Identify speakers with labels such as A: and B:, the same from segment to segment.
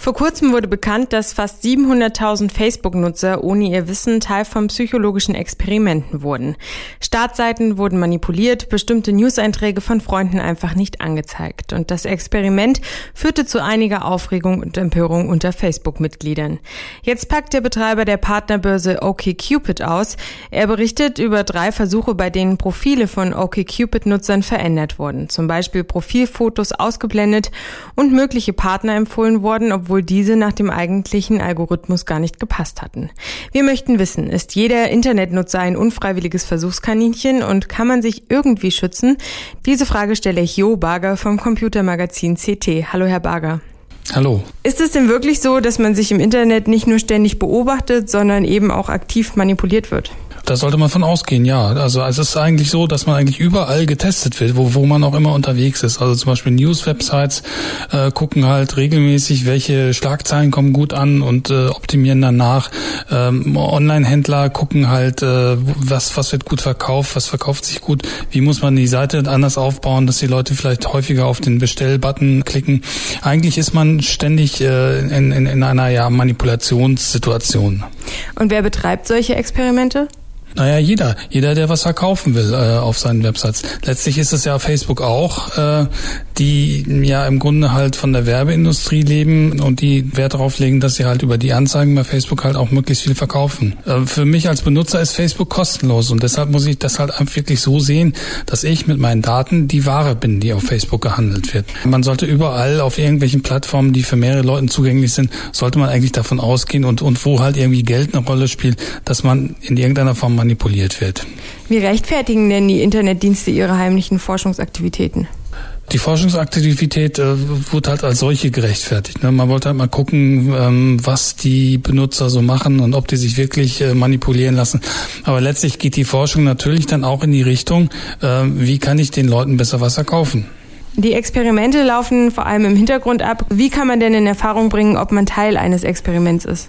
A: Vor kurzem wurde bekannt, dass fast 700.000 Facebook-Nutzer ohne ihr Wissen Teil von psychologischen Experimenten wurden. Startseiten wurden manipuliert, bestimmte News-Einträge von Freunden einfach nicht angezeigt. Und das Experiment führte zu einiger Aufregung und Empörung unter Facebook-Mitgliedern. Jetzt packt der Betreiber der Partnerbörse OkCupid aus. Er berichtet über drei Versuche, bei denen Profile von OkCupid-Nutzern verändert wurden. Zum Beispiel Profilfotos ausgeblendet und mögliche Partner empfohlen wurden, diese nach dem eigentlichen Algorithmus gar nicht gepasst hatten. Wir möchten wissen, ist jeder Internetnutzer ein unfreiwilliges Versuchskaninchen und kann man sich irgendwie schützen? Diese Frage stelle ich Jo Barger vom Computermagazin CT. Hallo, Herr Barger.
B: Hallo.
A: Ist es denn wirklich so, dass man sich im Internet nicht nur ständig beobachtet, sondern eben auch aktiv manipuliert wird?
B: Da sollte man von ausgehen, ja. Also es ist eigentlich so, dass man eigentlich überall getestet wird, wo, wo man auch immer unterwegs ist. Also zum Beispiel News-Websites äh, gucken halt regelmäßig, welche Schlagzeilen kommen gut an und äh, optimieren danach. Ähm, Online-Händler gucken halt, äh, was, was wird gut verkauft, was verkauft sich gut, wie muss man die Seite anders aufbauen, dass die Leute vielleicht häufiger auf den Bestell-Button klicken. Eigentlich ist man ständig äh, in, in, in einer ja, Manipulationssituation.
A: Und wer betreibt solche Experimente?
B: Naja, jeder, jeder, der was verkaufen will äh, auf seinen Websites. Letztlich ist es ja Facebook auch, äh, die ja im Grunde halt von der Werbeindustrie leben und die Wert darauf legen, dass sie halt über die Anzeigen bei Facebook halt auch möglichst viel verkaufen. Äh, für mich als Benutzer ist Facebook kostenlos und deshalb muss ich das halt wirklich so sehen, dass ich mit meinen Daten die Ware bin, die auf Facebook gehandelt wird. Man sollte überall auf irgendwelchen Plattformen, die für mehrere Leute zugänglich sind, sollte man eigentlich davon ausgehen und, und wo halt irgendwie Geld eine Rolle spielt, dass man in irgendeiner Form manipuliert wird.
A: Wie rechtfertigen denn die Internetdienste ihre heimlichen Forschungsaktivitäten?
B: Die Forschungsaktivität äh, wurde halt als solche gerechtfertigt. Ne? Man wollte halt mal gucken, ähm, was die Benutzer so machen und ob die sich wirklich äh, manipulieren lassen. Aber letztlich geht die Forschung natürlich dann auch in die Richtung, äh, wie kann ich den Leuten besser was verkaufen.
A: Die Experimente laufen vor allem im Hintergrund ab. Wie kann man denn in Erfahrung bringen, ob man Teil eines Experiments ist?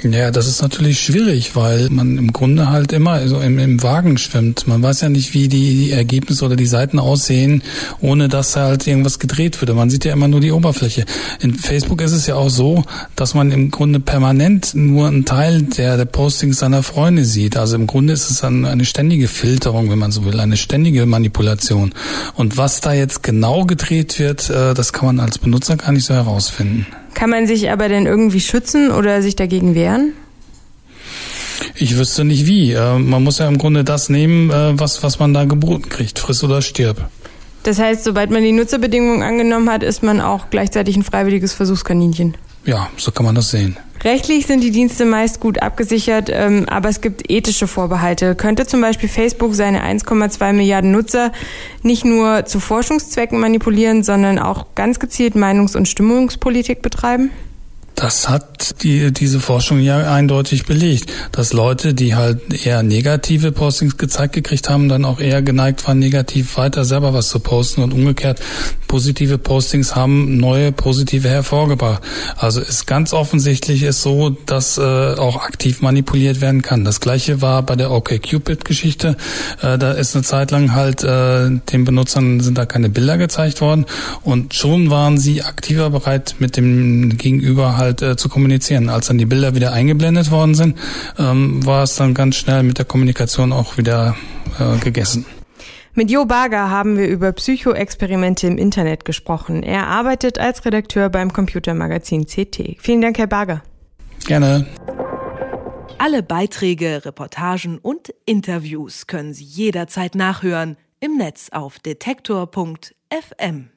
B: Ja, das ist natürlich schwierig, weil man im Grunde halt immer so im, im Wagen schwimmt. Man weiß ja nicht, wie die Ergebnisse oder die Seiten aussehen, ohne dass halt irgendwas gedreht würde. Man sieht ja immer nur die Oberfläche. In Facebook ist es ja auch so, dass man im Grunde permanent nur einen Teil der, der Postings seiner Freunde sieht. Also im Grunde ist es dann eine ständige Filterung, wenn man so will, eine ständige Manipulation. Und was da jetzt genau gedreht wird, äh, das kann man als Benutzer gar nicht so herausfinden.
A: Kann man sich aber denn irgendwie schützen oder sich dagegen wehren?
B: Ich wüsste nicht wie. Äh, man muss ja im Grunde das nehmen, äh, was, was man da geboten kriegt. Friss oder stirb.
A: Das heißt, sobald man die Nutzerbedingungen angenommen hat, ist man auch gleichzeitig ein freiwilliges Versuchskaninchen.
B: Ja, so kann man das sehen.
A: Rechtlich sind die Dienste meist gut abgesichert, ähm, aber es gibt ethische Vorbehalte. Könnte zum Beispiel Facebook seine 1,2 Milliarden Nutzer nicht nur zu Forschungszwecken manipulieren, sondern auch ganz gezielt Meinungs- und Stimmungspolitik betreiben?
B: Das hat die, diese Forschung ja eindeutig belegt, dass Leute, die halt eher negative Postings gezeigt gekriegt haben, dann auch eher geneigt waren, negativ weiter selber was zu posten und umgekehrt positive Postings haben neue positive hervorgebracht. Also ist ganz offensichtlich ist so, dass äh, auch aktiv manipuliert werden kann. Das gleiche war bei der OkCupid-Geschichte. Äh, da ist eine Zeit lang halt äh, den Benutzern sind da keine Bilder gezeigt worden und schon waren sie aktiver bereit, mit dem Gegenüber halt äh, zu kommunizieren. Als dann die Bilder wieder eingeblendet worden sind, ähm, war es dann ganz schnell mit der Kommunikation auch wieder äh, gegessen.
A: Mit Jo Barger haben wir über Psychoexperimente im Internet gesprochen. Er arbeitet als Redakteur beim Computermagazin CT. Vielen Dank, Herr Barger.
B: Gerne.
C: Alle Beiträge, Reportagen und Interviews können Sie jederzeit nachhören im Netz auf detektor.fm.